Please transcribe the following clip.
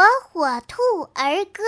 火火兔儿歌。